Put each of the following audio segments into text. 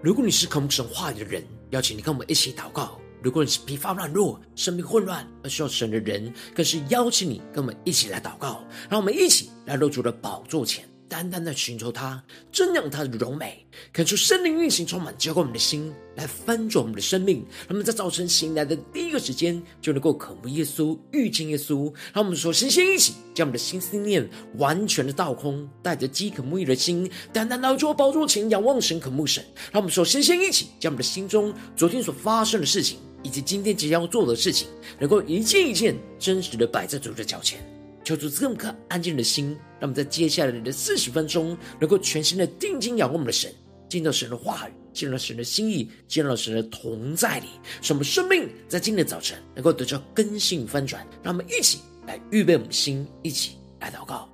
如果你是渴慕神话语的人，邀请你跟我们一起祷告；如果你是疲乏软弱、生命混乱而需要神的人，更是邀请你跟我们一起来祷告。让我们一起来入主的宝座前。单单的寻求他，瞻仰他的荣美，恳求圣灵运行，充满浇灌我们的心，来翻转我们的生命。他们在早晨醒来的第一个时间，就能够渴慕耶稣，遇见耶稣。让我们说，先先一起将我们的心思念完全的倒空，带着饥渴沐浴的心，单单来到宝座前仰望神，渴慕神。让我们说，先先一起将我们的心中昨天所发生的事情，以及今天即将要做的事情，能够一件一件真实的摆在主的脚前。求主这么颗安静的心，让我们在接下来的四十分钟，能够全心的定睛仰望我们的神，见到神的话语，见到神的心意，见到神的同在里，使我们生命在今天的早晨能够得到根性翻转。让我们一起来预备我们的心，一起来祷告。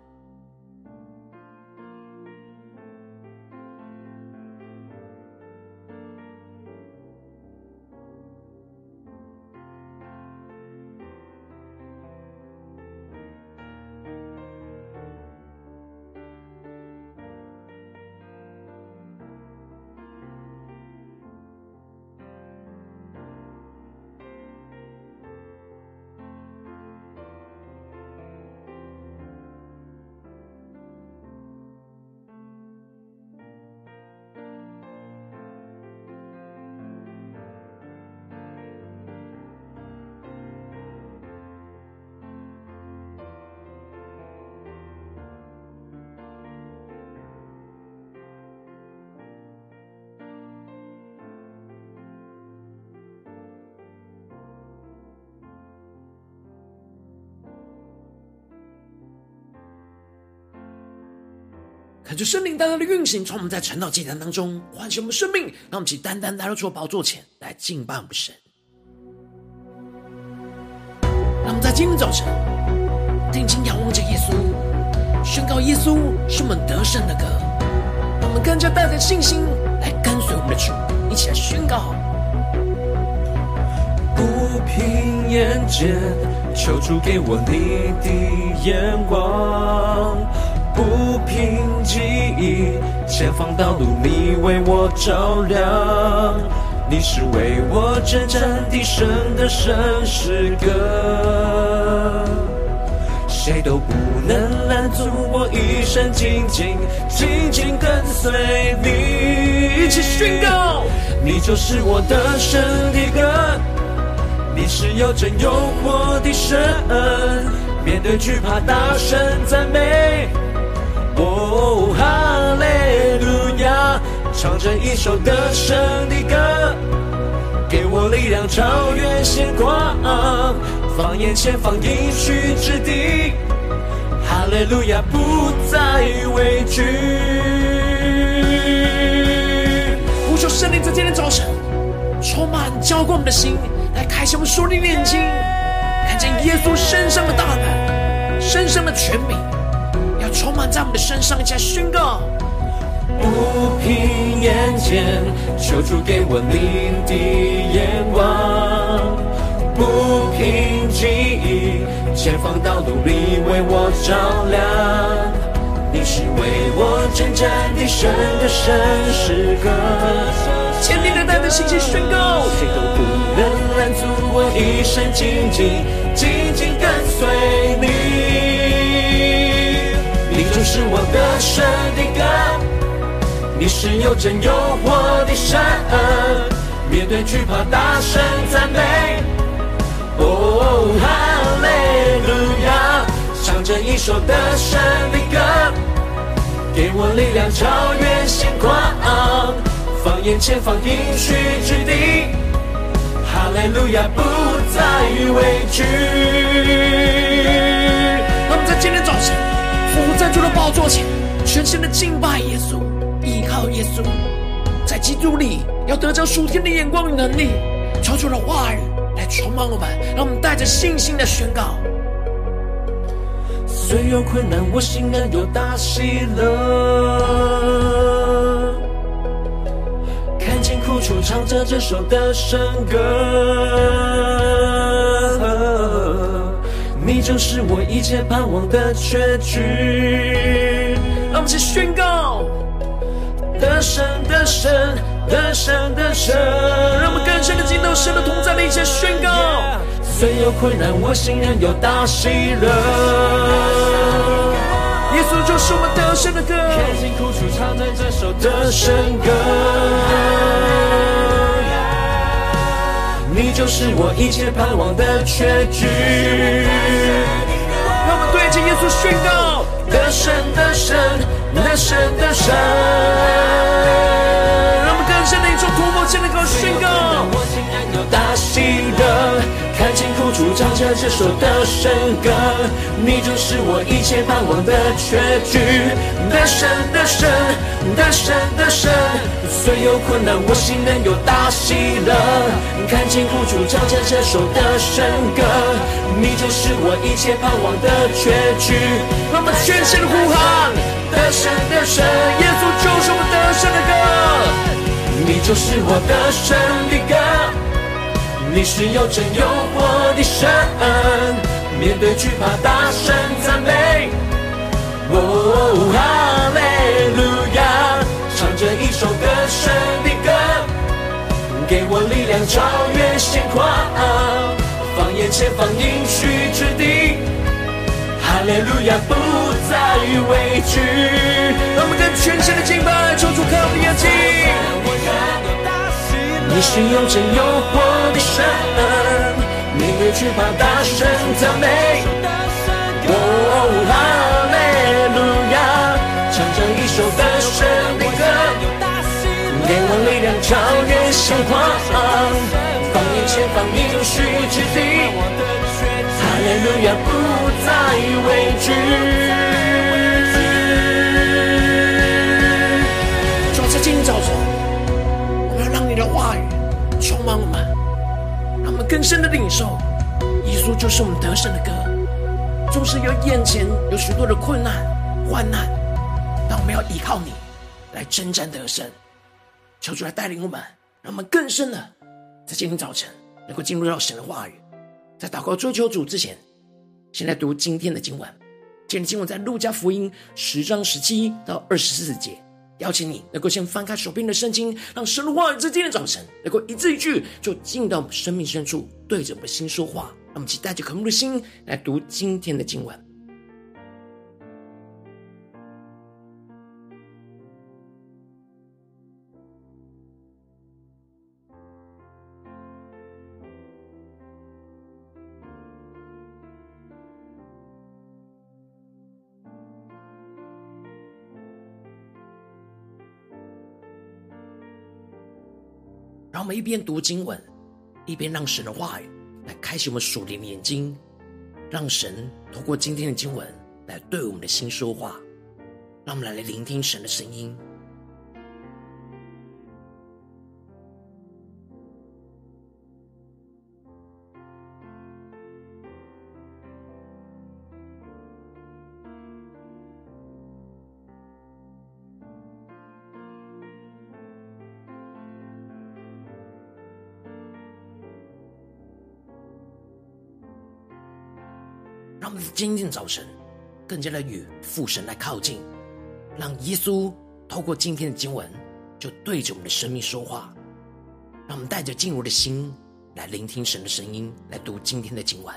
看着圣灵大大的运行，从我们在晨祷祭坛当中唤醒我们生命，让我们起单单来到主的宝座前来敬拜我们神。让我们在今天早晨定睛仰望着耶稣，宣告耶稣是我们得胜的歌。让我们更加带着信心来跟随我们的主，一起来宣告。不凭眼见，求主给我你的眼光。不凭记忆，前方道路你为我照亮，你是为我征战的神的圣诗歌，谁都不能拦阻我一生紧紧紧紧跟随你。一起宣告，你就是我得胜的歌，你是有真有活的神，面对惧怕大声赞美。哦，哈利路亚！唱着一首得胜的歌，给我力量超越险况，放眼前方应许之地，哈利路亚不再畏惧。呼求圣灵在今天早晨充满浇灌我们的心，来开启我们属灵的眼睛，看见耶稣身上的大能，身上的权柄。充满在我们的身上，一起来宣告。不凭眼见，求主给我你的眼光；不凭记忆，前方道路你为我照亮。你是为我征战的神的神诗歌，坚定的带着信心宣告，谁都不能拦阻我一生紧紧紧紧跟随你。你是我的神的歌，你是又真又活的神，面对惧怕大声赞美。哦，哈利路亚，唱着一首得胜的歌，给我力量超越险况，放眼前方应许之地，哈利路亚不再畏惧。那么在今天早晨。伏在主的宝座前，全心的敬拜耶稣，依靠耶稣，在基督里要得着属天的眼光与能力，求主的话语来充满我们，让我们带着信心的宣告。虽有困难，我心仍有大喜乐。看见苦楚，唱着这首得胜歌。你就是我一切盼望的结局。让我们去宣告：得胜的神，得胜的神，让我们更深的进到神的同在里，一起宣告。虽有困难，我心仍有大喜乐。耶稣就是我们得胜的歌，看尽苦楚，唱着这首得胜歌。你就是我一切盼望的结局。让我们对着耶稣宣告：得胜的神，得胜的神。让我们更深的一种突破性的歌宣告。我心仍有大喜的。主，唱着这首得胜歌，你就是我一切盼望的确据。得胜的神，得胜的神，虽有困难，我心仍有大喜乐。看尽苦主，唱着这首得胜歌，你就是我一切盼望的结局。我们全心的呼喊，得胜的神，耶稣就是我们得胜的歌，你就是我的胜的歌。你是有真有活的神，面对惧怕大声赞美。哦，哈利路亚，唱着一首歌声的歌，给我力量超越险况，放眼前方应许之地。哈利路亚，不再畏惧。让我们更全新的敬拜，抽出看我的眼睛。你是有真又活的神，面对惧怕大声赞美。哦，哈利路亚，唱着一首的胜的歌，给我力量超越险况，放眼前方应许之地。哈利路亚，不再畏惧。更深的领受。耶稣就是我们得胜的歌。纵使有眼前有许多的困难、患难，但我们要依靠你来征战得胜。求主来带领我们，让我们更深的在今天早晨能够进入到神的话语。在祷告追求主之前，先来读今天的经文。今天经文在路加福音十章十七到二十四节。邀请你能够先翻开手边的圣经，让神的话语在今天的早晨能够一字一句就进到我们生命深处，对着我们的心说话。让我们期待着渴慕的心来读今天的经文。我们一边读经文，一边让神的话语来开启我们属灵的眼睛，让神透过今天的经文来对我们的心说话，让我们来聆听神的声音。让我们今天早晨更加的与父神来靠近，让耶稣透过今天的经文就对着我们的生命说话，让我们带着敬畏的心来聆听神的声音，来读今天的经文。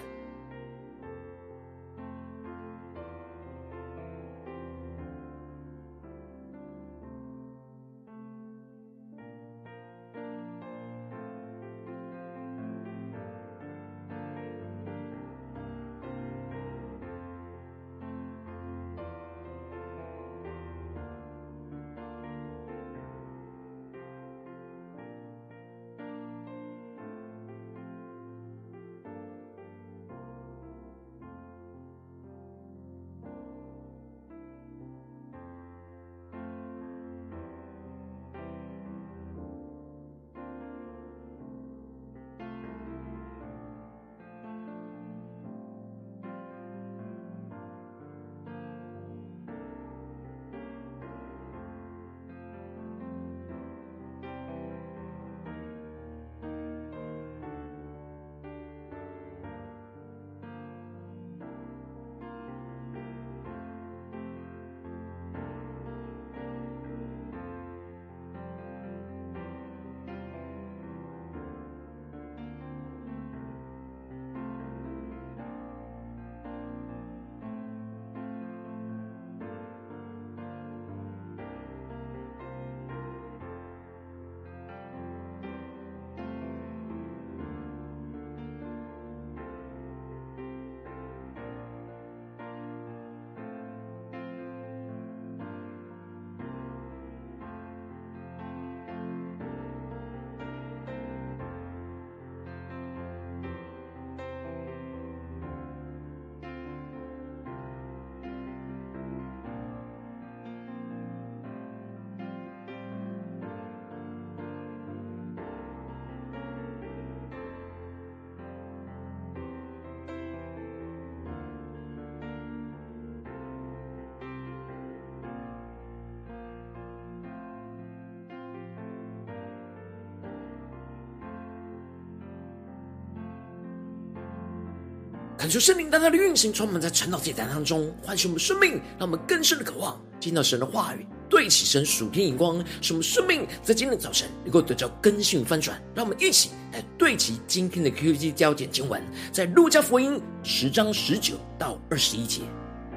恳求圣灵大大的运行，充满在晨祷祭坛当中，唤醒我们生命，让我们更深的渴望听到神的话语，对齐神属天眼光，使我们生命在今天早晨能够得到更新翻转。让我们一起来对齐今天的 Q G 焦点经文，在路加福音十章十九到二十一节。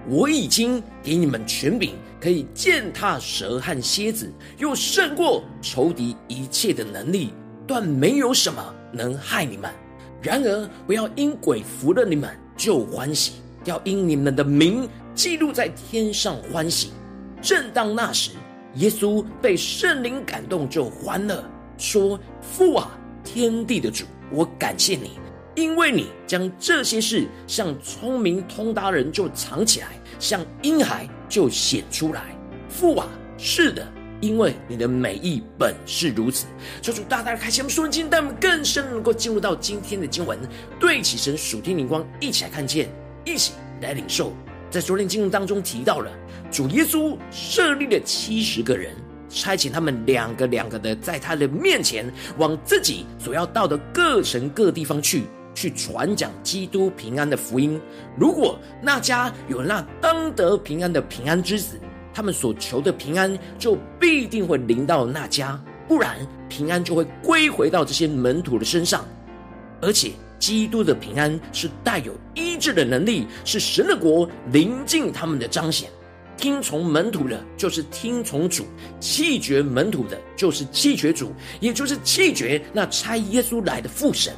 我已经给你们权柄，可以践踏蛇和蝎子，又胜过仇敌一切的能力，断没有什么能害你们。然而，不要因鬼服了你们就欢喜，要因你们的名记录在天上欢喜。正当那时，耶稣被圣灵感动，就欢乐，说：“父啊，天地的主，我感谢你，因为你将这些事向聪明通达人就藏起来，向婴孩就显出来。父啊，是的。”因为你的美意本是如此，求主大大开启我们属灵经，带我们更深能够进入到今天的经文，对起神属天灵光，一起来看见，一起来领受。在昨天经文当中提到了，主耶稣设立了七十个人，差遣他们两个两个的在他的面前，往自己所要到的各城各地方去，去传讲基督平安的福音。如果那家有那当得平安的平安之子。他们所求的平安就必定会临到那家，不然平安就会归回到这些门徒的身上。而且，基督的平安是带有医治的能力，是神的国临近他们的彰显。听从门徒的，就是听从主；弃绝门徒的，就是弃绝主，也就是弃绝那差耶稣来的父神。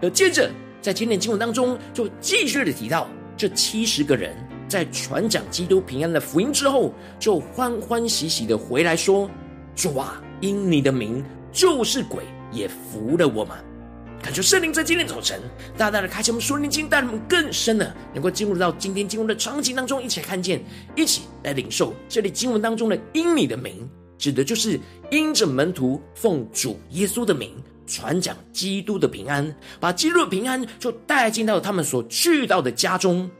而接着，在今天经文当中，就继续的提到这七十个人。在传讲基督平安的福音之后，就欢欢喜喜的回来说：“主啊，因你的名，就是鬼也服了我们。”感谢圣灵在今天早晨大大的开启我们属灵经，带我们更深的能够进入到今天经文的场景当中，一起来看见，一起来领受这里经文当中的“因你的名”，指的就是因着门徒奉主耶稣的名传讲基督的平安，把基督的平安就带进到他们所去到的家中。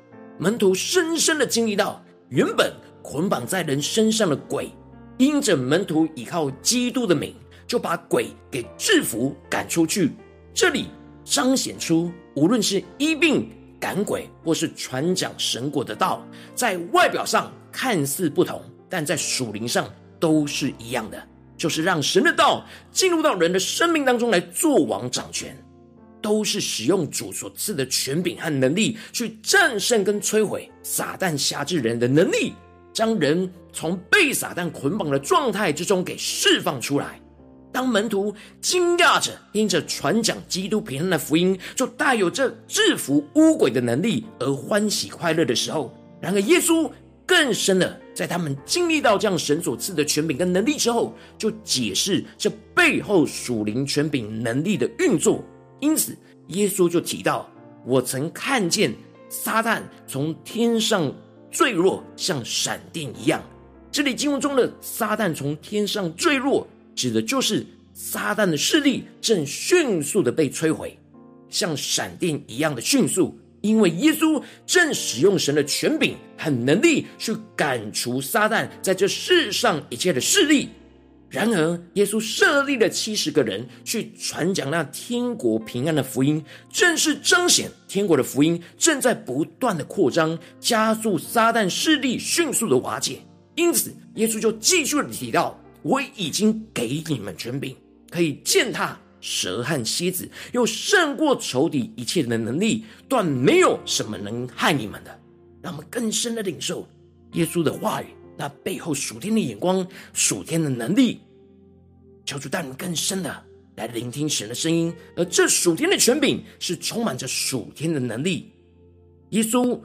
门徒深深的经历到，原本捆绑在人身上的鬼，因着门徒依靠基督的名，就把鬼给制服赶出去。这里彰显出，无论是医病赶鬼，或是传讲神国的道，在外表上看似不同，但在属灵上都是一样的，就是让神的道进入到人的生命当中来作王掌权。都是使用主所赐的权柄和能力，去战胜跟摧毁撒旦辖制人的能力，将人从被撒旦捆绑的状态之中给释放出来。当门徒惊讶着因着传讲基督平安的福音，就带有这制服污鬼的能力而欢喜快乐的时候，然而耶稣更深的在他们经历到这样神所赐的权柄跟能力之后，就解释这背后属灵权柄能力的运作。因此，耶稣就提到：“我曾看见撒旦从天上坠落，像闪电一样。”这里经文中的“撒旦从天上坠落”，指的就是撒旦的势力正迅速的被摧毁，像闪电一样的迅速。因为耶稣正使用神的权柄和能力去赶除撒旦在这世上一切的势力。然而，耶稣设立了七十个人去传讲那天国平安的福音，正是彰显天国的福音正在不断的扩张，加速撒旦势力迅速的瓦解。因此，耶稣就继续的提到：“我已经给你们权柄，可以践踏蛇和蝎子，又胜过仇敌一切的能力，断没有什么能害你们的。”让我们更深的领受耶稣的话语。那背后属天的眼光、属天的能力，求主带领更深的来聆听神的声音，而这属天的权柄是充满着属天的能力。耶稣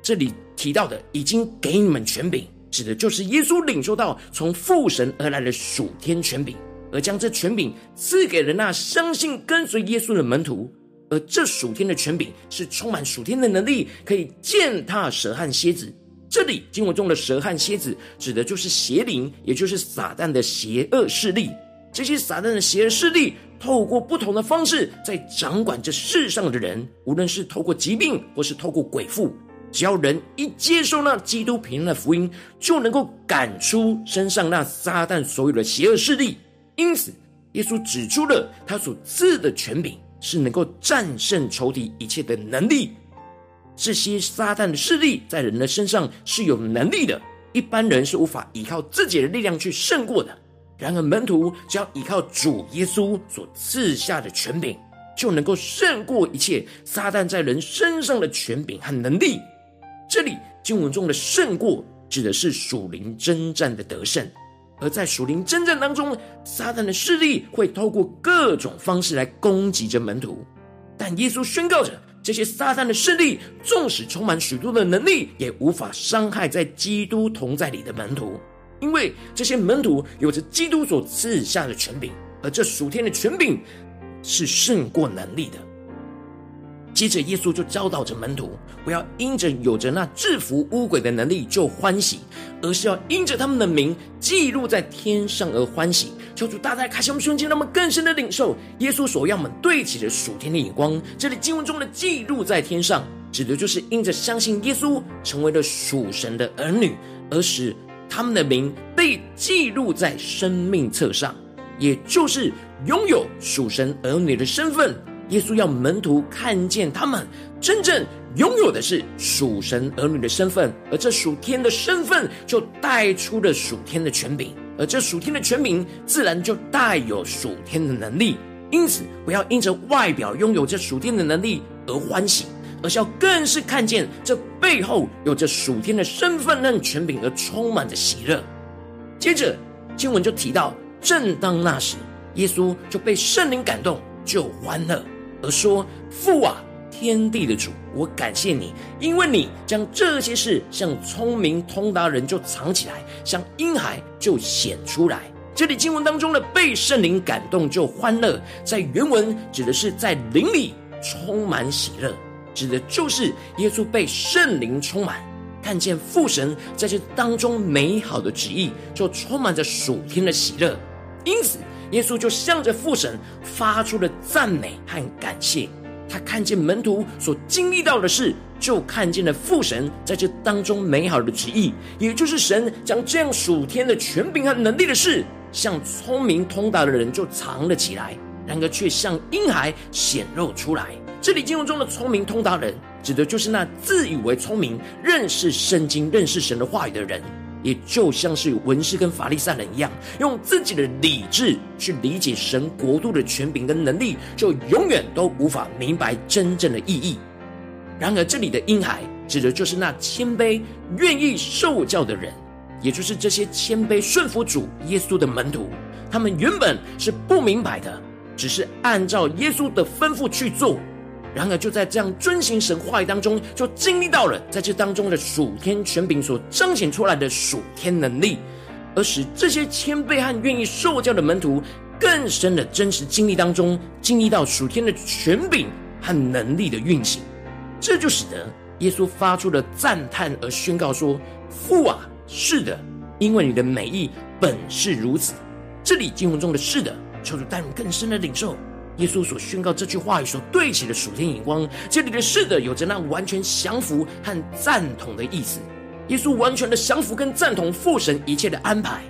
这里提到的已经给你们权柄，指的就是耶稣领受到从父神而来的属天权柄，而将这权柄赐给了那相信跟随耶稣的门徒。而这属天的权柄是充满属天的能力，可以践踏蛇和蝎子。这里经文中的蛇和蝎子，指的就是邪灵，也就是撒旦的邪恶势力。这些撒旦的邪恶势力，透过不同的方式，在掌管这世上的人，无论是透过疾病，或是透过鬼附，只要人一接受那基督平安的福音，就能够赶出身上那撒旦所有的邪恶势力。因此，耶稣指出了他所赐的权柄，是能够战胜仇敌一切的能力。这些撒旦的势力在人的身上是有能力的，一般人是无法依靠自己的力量去胜过的。然而门徒只要依靠主耶稣所赐下的权柄，就能够胜过一切撒旦在人身上的权柄和能力。这里经文中的胜过，指的是属灵征战的得胜。而在属灵征战当中，撒旦的势力会透过各种方式来攻击着门徒，但耶稣宣告着。这些撒旦的势力，纵使充满许多的能力，也无法伤害在基督同在里的门徒，因为这些门徒有着基督所赐下的权柄，而这属天的权柄是胜过能力的。接着，耶稣就教导着门徒，不要因着有着那制服污鬼的能力就欢喜，而是要因着他们的名记录在天上而欢喜。求主大大开启我们胸襟，让我们更深的领受耶稣所要我们对齐的属天的眼光。这里经文中的记录在天上，指的就是因着相信耶稣成为了属神的儿女，而使他们的名被记录在生命册上，也就是拥有属神儿女的身份。耶稣要门徒看见他们真正拥有的是属神儿女的身份，而这属天的身份就带出了属天的权柄。而这属天的权柄，自然就带有属天的能力。因此，不要因着外表拥有这属天的能力而欢喜，而是要更是看见这背后有着属天的身份和权柄而充满着喜乐。接着，经文就提到，正当那时，耶稣就被圣灵感动，就欢乐，而说：“父啊！”天地的主，我感谢你，因为你将这些事向聪明通达人就藏起来，向婴孩就显出来。这里经文当中的被圣灵感动就欢乐，在原文指的是在灵里充满喜乐，指的就是耶稣被圣灵充满，看见父神在这当中美好的旨意，就充满着属天的喜乐。因此，耶稣就向着父神发出了赞美和感谢。他看见门徒所经历到的事，就看见了父神在这当中美好的旨意，也就是神将这样属天的权柄和能力的事，向聪明通达的人就藏了起来，然而却向婴孩显露出来。这里经文中的聪明通达人，指的就是那自以为聪明、认识圣经、认识神的话语的人。也就像是文士跟法利赛人一样，用自己的理智去理解神国度的权柄跟能力，就永远都无法明白真正的意义。然而，这里的婴孩指的就是那谦卑、愿意受教的人，也就是这些谦卑顺服主耶稣的门徒。他们原本是不明白的，只是按照耶稣的吩咐去做。然而，就在这样遵行神话语当中，就经历到了在这当中的属天权柄所彰显出来的属天能力，而使这些谦卑和愿意受教的门徒更深的真实经历当中，经历到属天的权柄和能力的运行。这就使得耶稣发出了赞叹而宣告说：“父啊，是的，因为你的美意本是如此。”这里经文中的“是的”，求主带入更深的领受。耶稣所宣告这句话语所对齐的属天眼光，这里的“是的”有着那完全降服和赞同的意思。耶稣完全的降服跟赞同父神一切的安排。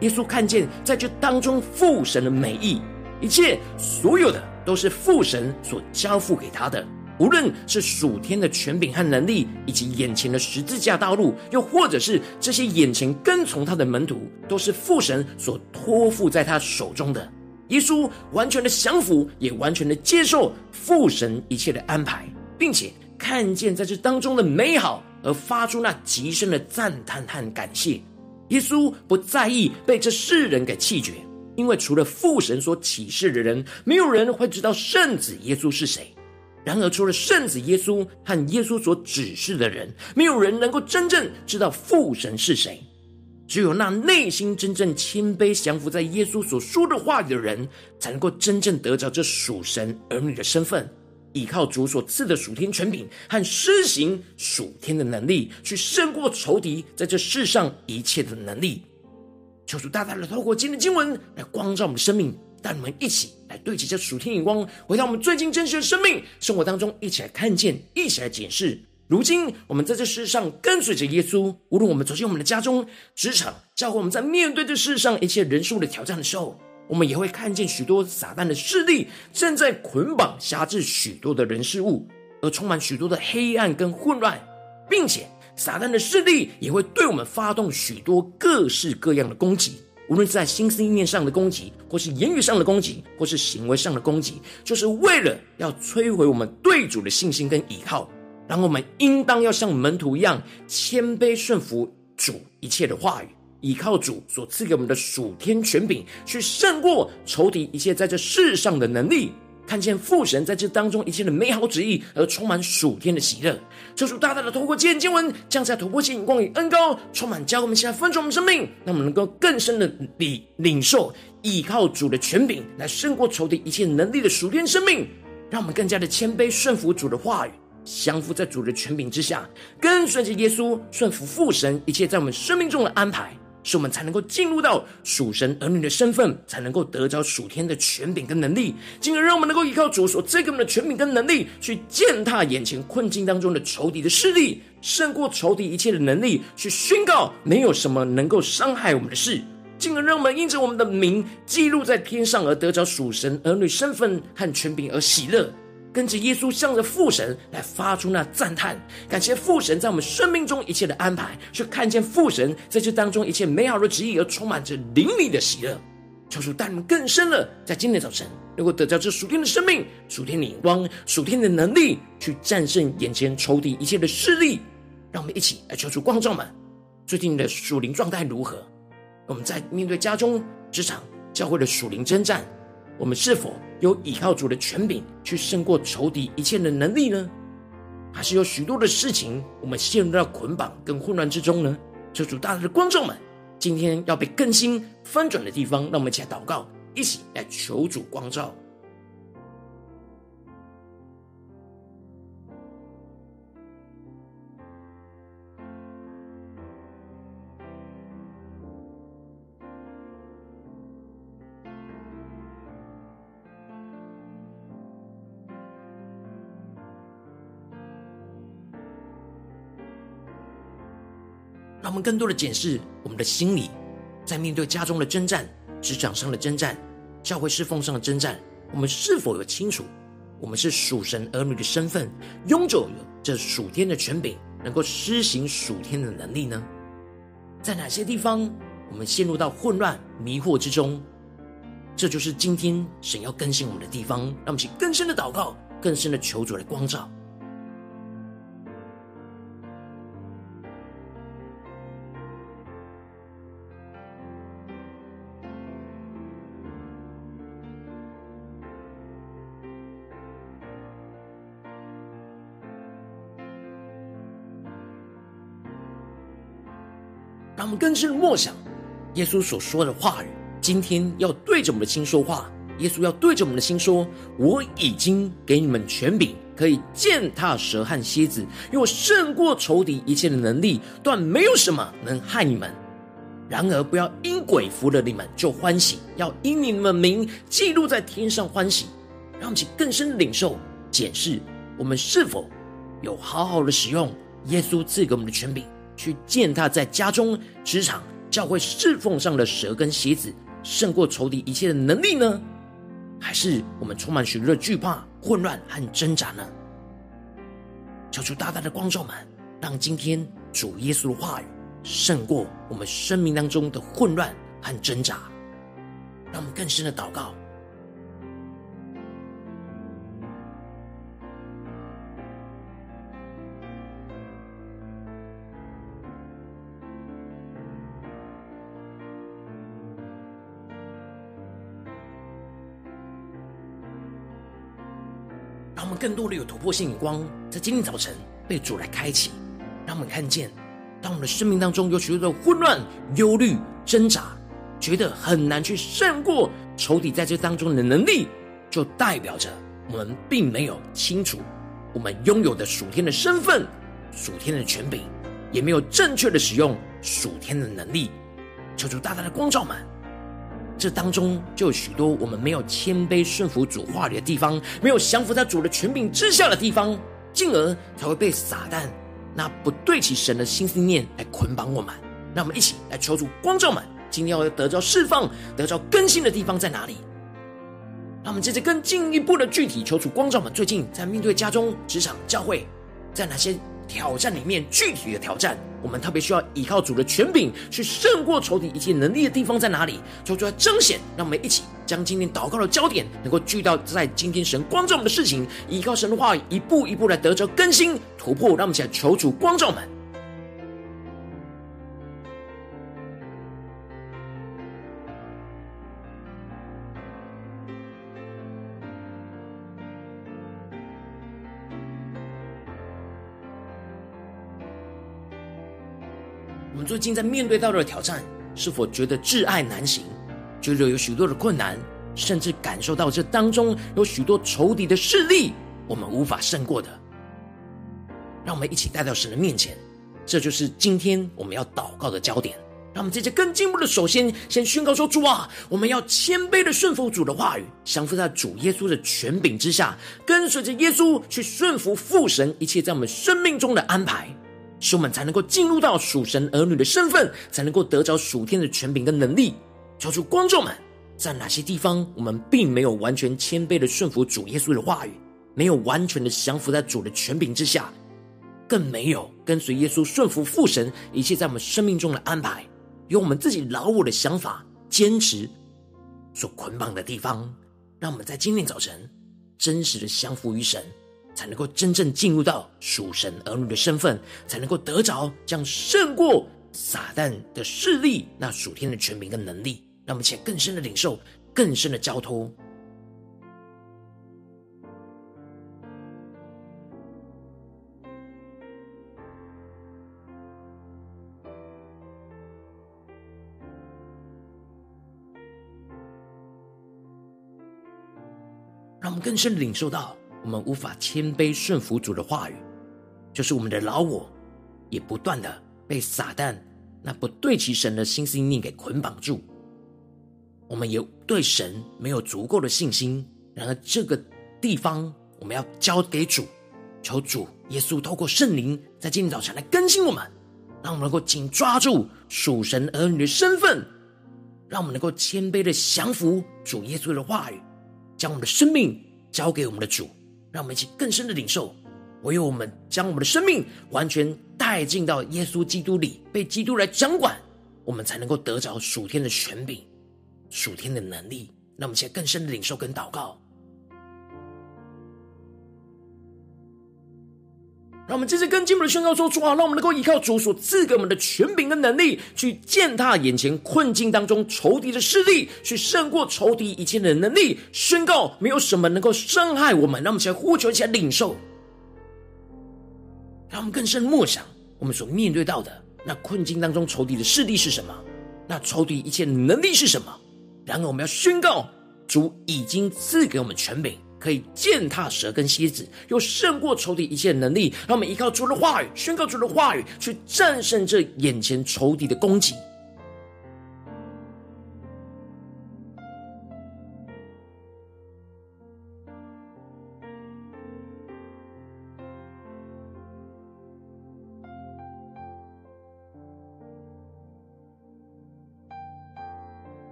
耶稣看见在这当中父神的美意，一切所有的都是父神所交付给他的，无论是属天的权柄和能力，以及眼前的十字架道路，又或者是这些眼前跟从他的门徒，都是父神所托付在他手中的。耶稣完全的降服，也完全的接受父神一切的安排，并且看见在这当中的美好，而发出那极深的赞叹和感谢。耶稣不在意被这世人给弃绝，因为除了父神所启示的人，没有人会知道圣子耶稣是谁。然而，除了圣子耶稣和耶稣所指示的人，没有人能够真正知道父神是谁。只有那内心真正谦卑降服在耶稣所说的话语的人，才能够真正得着这属神儿女的身份，依靠主所赐的属天权柄和施行属天的能力，去胜过仇敌在这世上一切的能力。求主大大的透过今天的经文来光照我们生命，带我们一起来对齐这属天眼光，回到我们最近真实的生命生活当中，一起来看见，一起来检视。如今，我们在这世上跟随着耶稣，无论我们走进我们的家中、职场、教会，我们在面对这世上一切人数的挑战的时候，我们也会看见许多撒旦的势力正在捆绑、辖制许多的人事物。而充满许多的黑暗跟混乱，并且撒旦的势力也会对我们发动许多各式各样的攻击，无论是在心思意念上的攻击，或是言语上的攻击，或是行为上的攻击，就是为了要摧毁我们对主的信心跟依靠。然后我们应当要像门徒一样，谦卑顺服主一切的话语，依靠主所赐给我们的属天权柄，去胜过仇敌一切在这世上的能力。看见父神在这当中一切的美好旨意，而充满属天的喜乐。求主大大的透过今天经文，降下突破性眼光与恩膏，充满教我们现在分盛我们生命，让我们能够更深的领领受依靠主的权柄，来胜过仇敌一切能力的属天生命。让我们更加的谦卑顺服主的话语，降服在主的权柄之下，跟随着耶稣，顺服父神一切在我们生命中的安排。使我们才能够进入到属神儿女的身份，才能够得着属天的权柄跟能力，进而让我们能够依靠主所赐给我们的权柄跟能力，去践踏眼前困境当中的仇敌的势力，胜过仇敌一切的能力，去宣告没有什么能够伤害我们的事，进而让我们因着我们的名记录在天上而得着属神儿女身份和权柄而喜乐。跟着耶稣，向着父神来发出那赞叹，感谢父神在我们生命中一切的安排，去看见父神在这当中一切美好的旨意，而充满着灵里的喜乐。求主带你们更深了，在今天早晨能够得到这属天的生命、属天的眼光、属天的能力，去战胜眼前仇敌一切的势力。让我们一起来求主光照们，最近的属灵状态如何？我们在面对家中、职场、教会的属灵征战。我们是否有依靠主的权柄去胜过仇敌一切的能力呢？还是有许多的事情我们陷入到捆绑跟混乱之中呢？求主大大的观众们，今天要被更新翻转的地方，让我们一起来祷告，一起来求主光照。我们更多的检视我们的心理，在面对家中的征战、职场上的征战、教会侍奉上的征战，我们是否有清楚，我们是属神儿女的身份，拥有这属天的权柄，能够施行属天的能力呢？在哪些地方我们陷入到混乱、迷惑之中？这就是今天神要更新我们的地方，让我们去更深的祷告，更深的求主来光照。我们更深默想耶稣所说的话语。今天要对着我们的心说话，耶稣要对着我们的心说：“我已经给你们权柄，可以践踏蛇和蝎子，因为我胜过仇敌一切的能力，断没有什么能害你们。然而，不要因鬼服了你们就欢喜，要因你们名记录在天上欢喜。”让我们更深领受、检视，我们是否有好好的使用耶稣赐给我们的权柄。去践踏在家中、职场、教会侍奉上的蛇跟蝎子，胜过仇敌一切的能力呢？还是我们充满许多的惧怕、混乱和挣扎呢？求主大大的光照们，让今天主耶稣的话语胜过我们生命当中的混乱和挣扎，让我们更深的祷告。更多的有突破性眼光，在今天早晨被主来开启，让我们看见，当我们的生命当中有许多的混乱、忧虑、挣扎，觉得很难去胜过仇敌在这当中的能力，就代表着我们并没有清楚我们拥有的属天的身份、属天的权柄，也没有正确的使用属天的能力。求主大大的光照们。这当中就有许多我们没有谦卑顺服主话语的地方，没有降服在主的权柄之下的地方，进而才会被撒旦那不对齐神的心思念来捆绑我们。让我们一起来求主光照们，今天要得着释放、得着更新的地方在哪里？让我们接着更进一步的具体求主光照们，最近在面对家中、职场、教会，在哪些挑战里面，具体的挑战，我们特别需要依靠主的权柄去胜过仇敌以及能力的地方在哪里？求主来彰显，让我们一起将今天祷告的焦点能够聚到在今天神光照我们的事情，依靠神的话，一步一步来得着更新突破。让我们一起来求主光照我们。最近在面对到的挑战，是否觉得挚爱难行，觉得有许多的困难，甚至感受到这当中有许多仇敌的势力，我们无法胜过的？让我们一起带到神的面前，这就是今天我们要祷告的焦点。让我们接着更进步的，首先先宣告说：主啊，我们要谦卑的顺服主的话语，降服在主耶稣的权柄之下，跟随着耶稣去顺服父神一切在我们生命中的安排。使我们才能够进入到属神儿女的身份，才能够得着属天的权柄跟能力。求主观众们，在哪些地方我们并没有完全谦卑的顺服主耶稣的话语，没有完全的降服在主的权柄之下，更没有跟随耶稣顺服父神一切在我们生命中的安排，有我们自己老我的想法坚持所捆绑的地方，让我们在今天早晨真实的降服于神。才能够真正进入到属神儿女的身份，才能够得着将胜过撒旦的势力，那属天的权柄跟能力，让我们且更深的领受，更深的交托。让我们更深的领受到。我们无法谦卑顺服主的话语，就是我们的老我也不断的被撒旦那不对齐神的心思意念给捆绑住。我们也对神没有足够的信心。然而这个地方我们要交给主，求主耶稣透过圣灵在今天早晨来更新我们，让我们能够紧抓住属神儿女的身份，让我们能够谦卑的降服主耶稣的话语，将我们的生命交给我们的主。让我们一起更深的领受，唯有我们将我们的生命完全带进到耶稣基督里，被基督来掌管，我们才能够得着属天的权柄、属天的能力。让我们一起更深的领受跟祷告。让我们接着更进一步的宣告说：主啊，让我们能够依靠主所赐给我们的权柄跟能力，去践踏眼前困境当中仇敌的势力，去胜过仇敌一切的能力。宣告没有什么能够伤害我们。让我们起来呼求，起来领受。让我们更深默想，我们所面对到的那困境当中仇敌的势力是什么？那仇敌一切能力是什么？然而，我们要宣告，主已经赐给我们权柄。可以践踏蛇跟蝎子，又胜过仇敌一切的能力。让我们依靠主的话语，宣告主的话语，去战胜这眼前仇敌的攻击。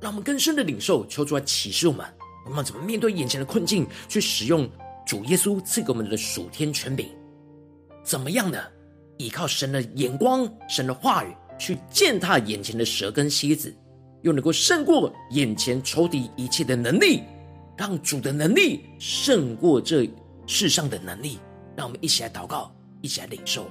让我们更深的领受，求主来启示我们，我们怎么面对眼前的困境，去使用主耶稣赐给我们的属天权柄，怎么样呢？依靠神的眼光、神的话语，去践踏眼前的蛇跟蝎子，又能够胜过眼前仇敌一切的能力，让主的能力胜过这世上的能力。让我们一起来祷告，一起来领受。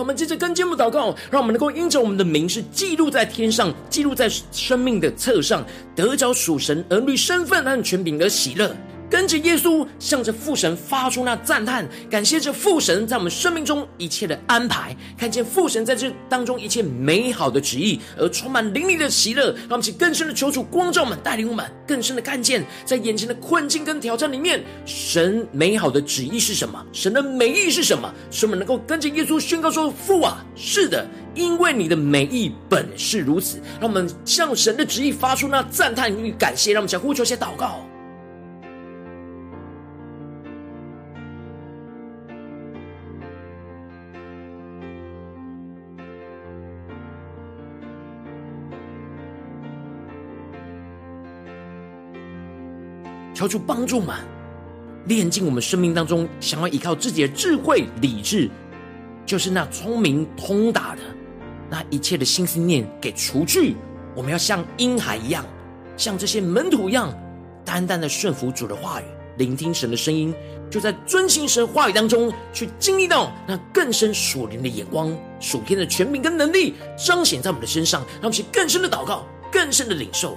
我们接着跟节目祷告，让我们能够因着我们的名是记录在天上，记录在生命的册上，得着属神儿女身份和权柄的喜乐。跟着耶稣，向着父神发出那赞叹，感谢着父神在我们生命中一切的安排，看见父神在这当中一切美好的旨意，而充满灵力的喜乐。让我们去更深的求主光照我们，带领我们更深的看见，在眼前的困境跟挑战里面，神美好的旨意是什么？神的美意是什么？使我们能够跟着耶稣宣告说：“父啊，是的，因为你的美意本是如此。让我们向神的旨意发出那赞叹与感谢。让我们想呼求，先祷告。求主帮助们，炼尽我们生命当中想要依靠自己的智慧、理智，就是那聪明通达的那一切的心思念给除去。我们要像婴孩一样，像这些门徒一样，单单的顺服主的话语，聆听神的声音，就在遵行神话语当中，去经历到那更深属灵的眼光、属天的权柄跟能力彰显在我们的身上，让我们去更深的祷告，更深的领受。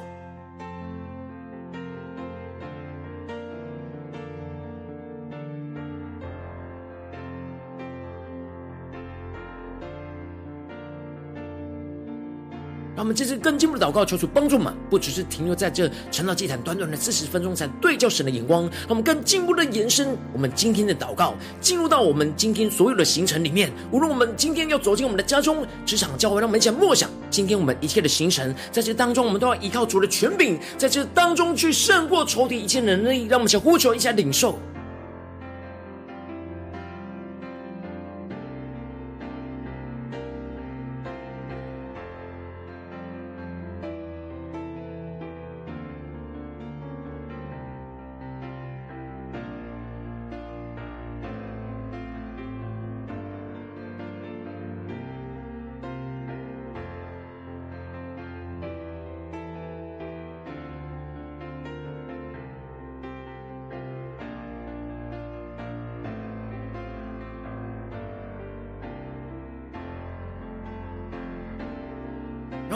我们这次更进步的祷告，求主帮助我们，不只是停留在这晨祷祭坛短短的四十分钟，才对焦神的眼光。让我们更进步的延伸我们今天的祷告，进入到我们今天所有的行程里面。无论我们今天要走进我们的家中、职场、教会，让我们一起默想今天我们一切的行程，在这当中，我们都要依靠主的权柄，在这当中去胜过仇敌一切的能力。让我们先呼求一下领受。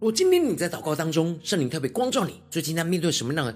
如果今天你在祷告当中，圣灵特别光照你，最近在面对什么样的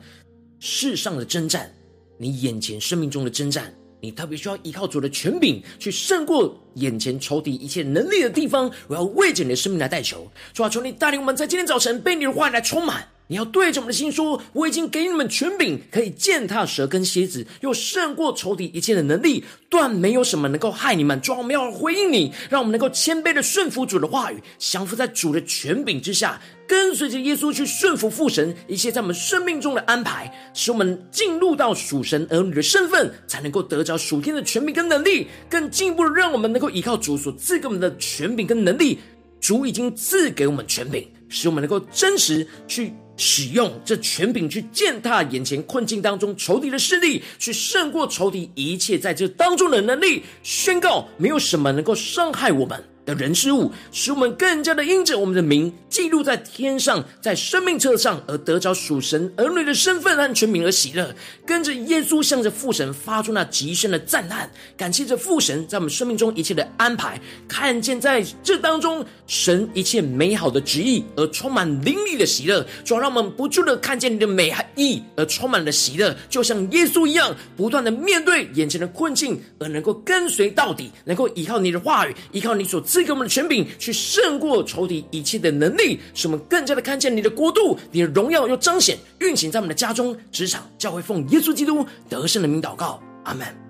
世上的征战？你眼前生命中的征战，你特别需要依靠主的权柄去胜过眼前仇敌一切能力的地方。我要为着你的生命来代求，主啊，求你带领我们在今天早晨被你的话来充满。你要对着我们的心说：“我已经给你们权柄，可以践踏蛇跟蝎子，又胜过仇敌一切的能力，断没有什么能够害你们。”主，我们要回应你，让我们能够谦卑的顺服主的话语，降服在主的权柄之下，跟随着耶稣去顺服父神一切在我们生命中的安排，使我们进入到属神儿女的身份，才能够得着属天的权柄跟能力，更进一步的让我们能够依靠主所赐给我们的权柄跟能力。主已经赐给我们权柄，使我们能够真实去。使用这权柄去践踏眼前困境当中仇敌的势力，去胜过仇敌一切在这当中的能力，宣告没有什么能够伤害我们。的人事物，使我们更加的因着我们的名记录在天上，在生命册上，而得着属神儿女的身份和权柄而喜乐，跟着耶稣向着父神发出那极深的赞叹，感谢着父神在我们生命中一切的安排，看见在这当中神一切美好的旨意，而充满灵力的喜乐，主要让我们不住的看见你的美意，而充满了喜乐，就像耶稣一样，不断的面对眼前的困境，而能够跟随到底，能够依靠你的话语，依靠你所。赐给我们的权柄，去胜过仇敌一切的能力，使我们更加的看见你的国度、你的荣耀，又彰显运行在我们的家中、职场、教会，奉耶稣基督得胜的名祷告，阿门。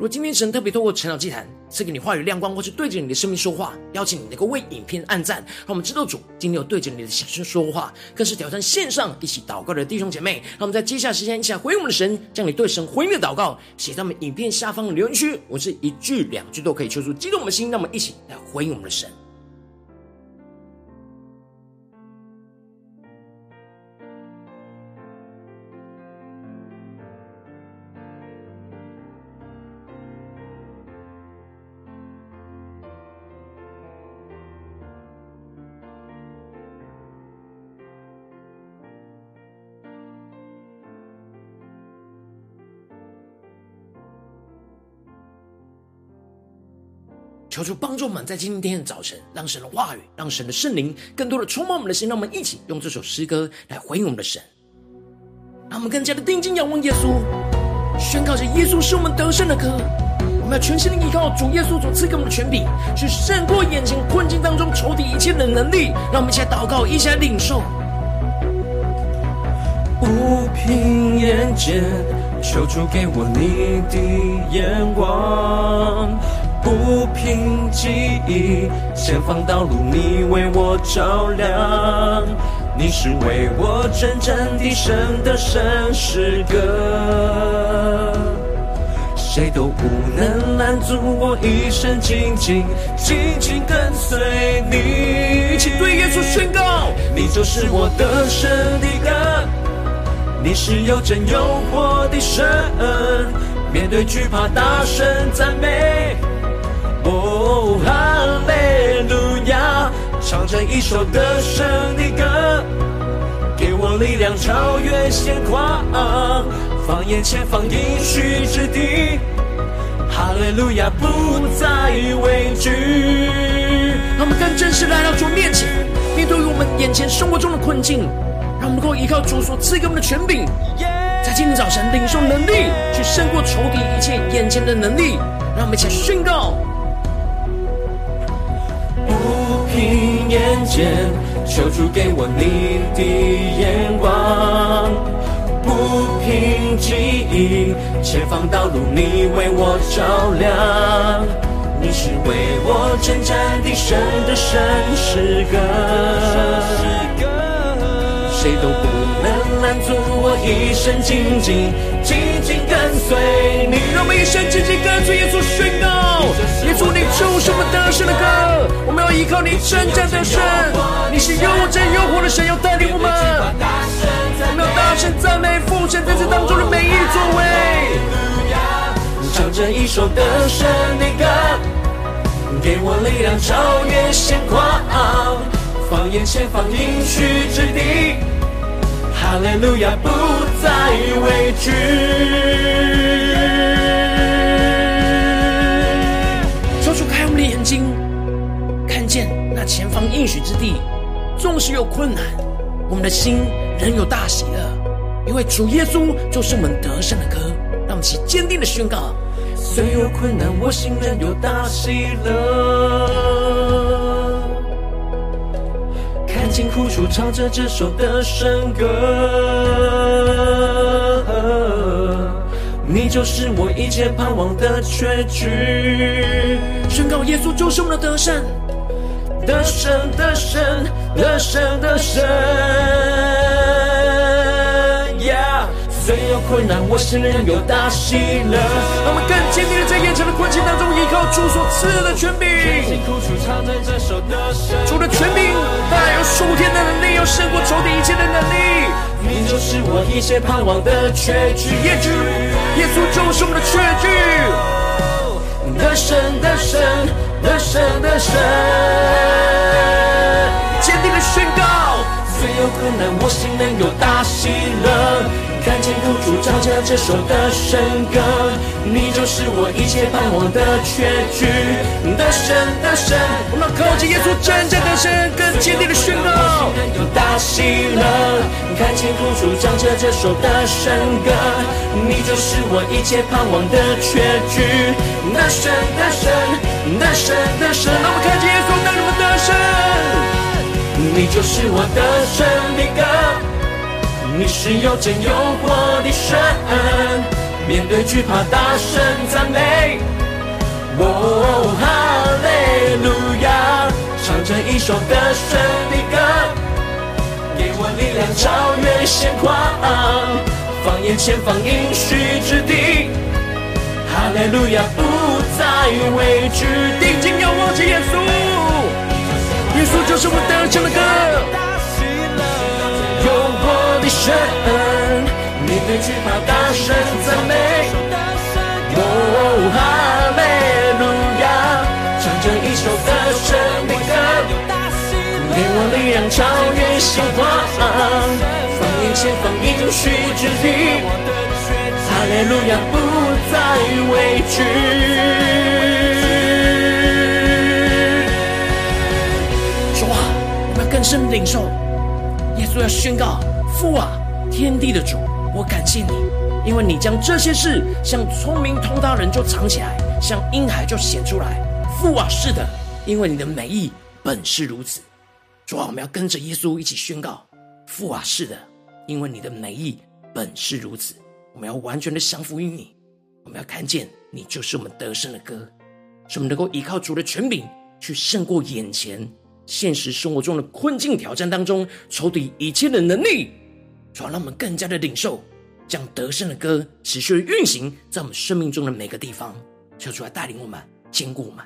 如果今天神特别透过陈老祭坛赐给你话语亮光，或是对着你的生命说话，邀请你能够为影片按赞，让我们知道主今天有对着你的小声说话，更是挑战线上一起祷告的弟兄姐妹。让我们在接下来时间一起来回应我们的神，将你对神回应的祷告写在我们影片下方的留言区，我是一句两句都可以说出激动我们的心，那我们一起来回应我们的神。求主帮助我们，在今天的早晨，让神的话语，让神的圣灵，更多的充满我们的心。让我们一起用这首诗歌来回应我们的神，让我们更加的定睛仰望耶稣，宣告着耶稣是我们得胜的歌。我们要全心的依靠主耶稣所赐给我们的权柄，去胜过眼前困境当中仇敌一切的能力。让我们一起来祷告，一起来领受。不凭眼见，求主给我你的眼光。不凭记忆，前方道路你为我照亮，你是为我征战的神的神诗歌，谁都不能拦阻我一生紧紧紧紧跟随你。一起对耶稣宣告，你就是我得胜的歌，你是有真有活的神，面对惧怕大声赞美。唱着一首得胜的歌，给我力量超越险况，放眼前方应许之地，哈利路亚不再畏惧。让我们更真实来到主面前，面对我们眼前生活中的困境，让我们能够依靠主所赐给我们的权柄，在今天早晨领受能力，去胜过仇敌一切眼前的能力。让我们一起宣告。眼见，求主给我你的眼光；不凭记忆，前方道路你为我照亮。你是为我征战的神的神诗歌，谁都不能拦阻我一生紧紧紧紧跟随你。让我们一生紧紧跟随耶稣宣告：耶稣，你就是我们得胜的歌。我们要依靠你真正的神，你是又真又活的神，要带领我们。我们要大声赞美奉献在这当中的每一作为。唱着一首得胜的歌，给我力量超越险况，放眼前方应许之地，哈利路亚不再畏惧。求主开我们的眼睛。见那前方应许之地，纵使有困难，我们的心仍有大喜乐，因为主耶稣就是我们得胜的歌。让我们起坚定的宣告：虽有困难，我心仍有大喜乐。看尽苦楚，唱着这首得胜歌，你就是我一切盼望的结局。宣告耶稣就是我们的得胜。得胜的神，得胜的神，yeah。虽有困难，我心仍有大喜乐。让我们更坚定的在眼前的困境当中，依靠主所赐的权柄。主的权柄带有属天的能力，有胜过仇敌一切的能力。你就是我一切盼望的确据，耶稣，耶稣就是我们的确据。得胜的神，得胜的神，坚定的宣告。虽有困难，我心仍有大喜乐。看见苦楚，唱着这首得胜歌，你就是我一切盼望的确据。得胜的神，我们靠近耶稣，真正的神，更坚定的宣告。有大喜乐，看见苦楚，唱着这首得胜歌，你就是我一切盼望的确据。得胜的神，得胜的神，让我们看见耶稣，带我们得胜。你就是我的胜的歌。你是有真有活的神，面对惧怕，大声赞美。哦，哈利路亚，唱着一首得胜的歌，给我力量超越现况，放眼前方应许之地。哈利路亚，不再畏惧，定睛仰望着耶稣，耶稣就是我得胜的歌。有我的神，面对惧怕，大声赞美。哦，哈利路亚，唱着一首得胜的歌，给我力量超越险况，放眼前方应许之地。哈利路亚，不再畏惧。说话，我们要更深领受。耶稣要宣告：父啊，天地的主，我感谢你，因为你将这些事向聪明通达人就藏起来，向婴孩就显出来。父啊，是的，因为你的美意本是如此。主啊，我们要跟着耶稣一起宣告：父啊，是的，因为你的美意本是如此。我们要完全的降服于你，我们要看见你就是我们得胜的歌，使我们能够依靠主的权柄去胜过眼前。现实生活中的困境挑战当中，仇敌一切的能力，主要让我们更加的领受，将得胜的歌持续的运行在我们生命中的每个地方，求主来带领我们，坚固我们。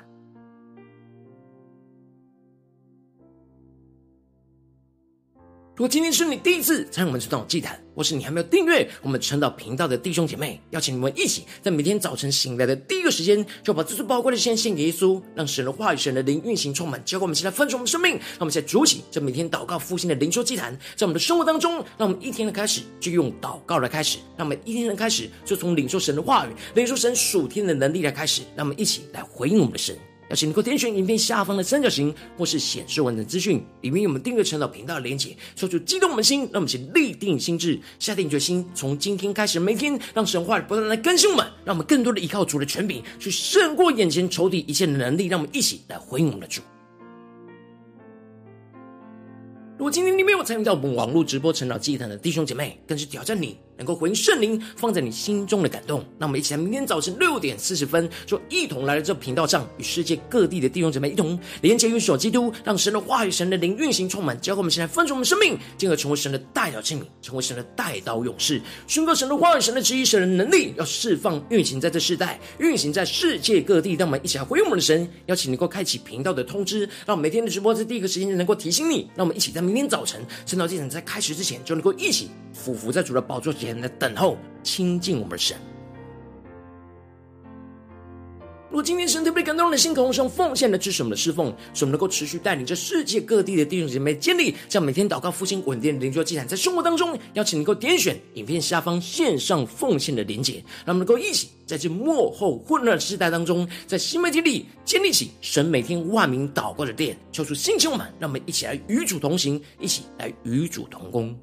如果今天是你第一次参与我们这档祭坛，或是你还没有订阅我们晨祷频道的弟兄姐妹，邀请你们一起在每天早晨醒来的第一个时间，就把最最宝贵的时间献给耶稣，让神的话语、神的灵运行充满，教灌我们现在分盛我们生命。让我们现在主起这每天祷告复兴的灵修祭坛，在我们的生活当中，让我们一天的开始就用祷告来开始，让我们一天的开始就从领受神的话语、领受神属天的能力来开始，让我们一起来回应我们的神。邀请你能够点选影片下方的三角形，或是显示文字资讯，里面有我们订阅陈老频道的连结，说出激动我们心，让我们先立定心志，下定决心，从今天开始每天，让神话不断来更新我们，让我们更多的依靠主的权柄，去胜过眼前仇敌一切的能力，让我们一起来回应我们的主。如果今天你没有参与到我们网络直播晨祷祭坛的弟兄姐妹，更是挑战你能够回应圣灵放在你心中的感动。那我们一起来，明天早晨六点四十分，就一同来到这频道上，与世界各地的弟兄姐妹一同连接、运手基督，让神的话语、神的灵运行充满，教会我们现在分盛我们生命，进而成为神的代表器皿，成为神的代刀勇士，宣告神的话语、神的旨意、神的能力，要释放运行在这世代，运行在世界各地。让我们一起来回应我们的神，邀请能够开启频道的通知，让每天的直播在第一个时间就能够提醒你。让我们一起在。明天早晨，晨祷祭坛在开始之前，就能够一起俯伏在主的宝座前来等候亲近我们的神。如果今天神特别感动的心，渴望奉献来支持我们的侍奉，使我们能够持续带领着世界各地的弟兄姐妹建立这样每天祷告复兴稳定的灵修祭坛，在生活当中，邀请能够点选影片下方线上奉献的连结，让我们能够一起在这幕后混乱的时代当中，在新媒体里建立起神每天万名祷告的殿，求主兴起我们，让我们一起来与主同行，一起来与主同工。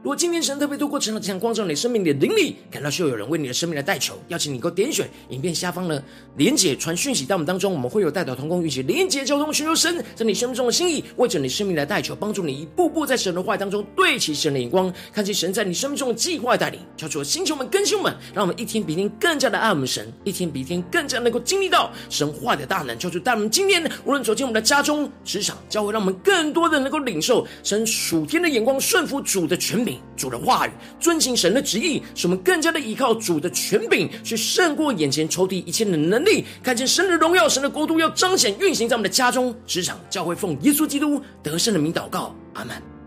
如果今天神特别透过晨祷这样光照你生命里的灵里，感到需要有人为你的生命来代求，邀请你能够点选影片下方的连结传讯息到我们当中，我们会有代表同工，一起连结交通，寻求神在你生命中的心意，为着你生命来代求，帮助你一步步在神的话语当中对齐神的眼光，看见神在你生命中的计划带领，求主星球们、更新们，让我们一天比一天更加的爱我们神，一天比一天更加能够经历到神话的大能，求主带我们今天无论走进我们的家中、职场、教会，让我们更多的能够领受神属天的眼光，顺服主的权主的话语，遵行神的旨意，使我们更加的依靠主的权柄，去胜过眼前抽屉一切的能力，看见神的荣耀、神的国度要彰显运行在我们的家中、职场、教会，奉耶稣基督得胜的名祷告，阿门。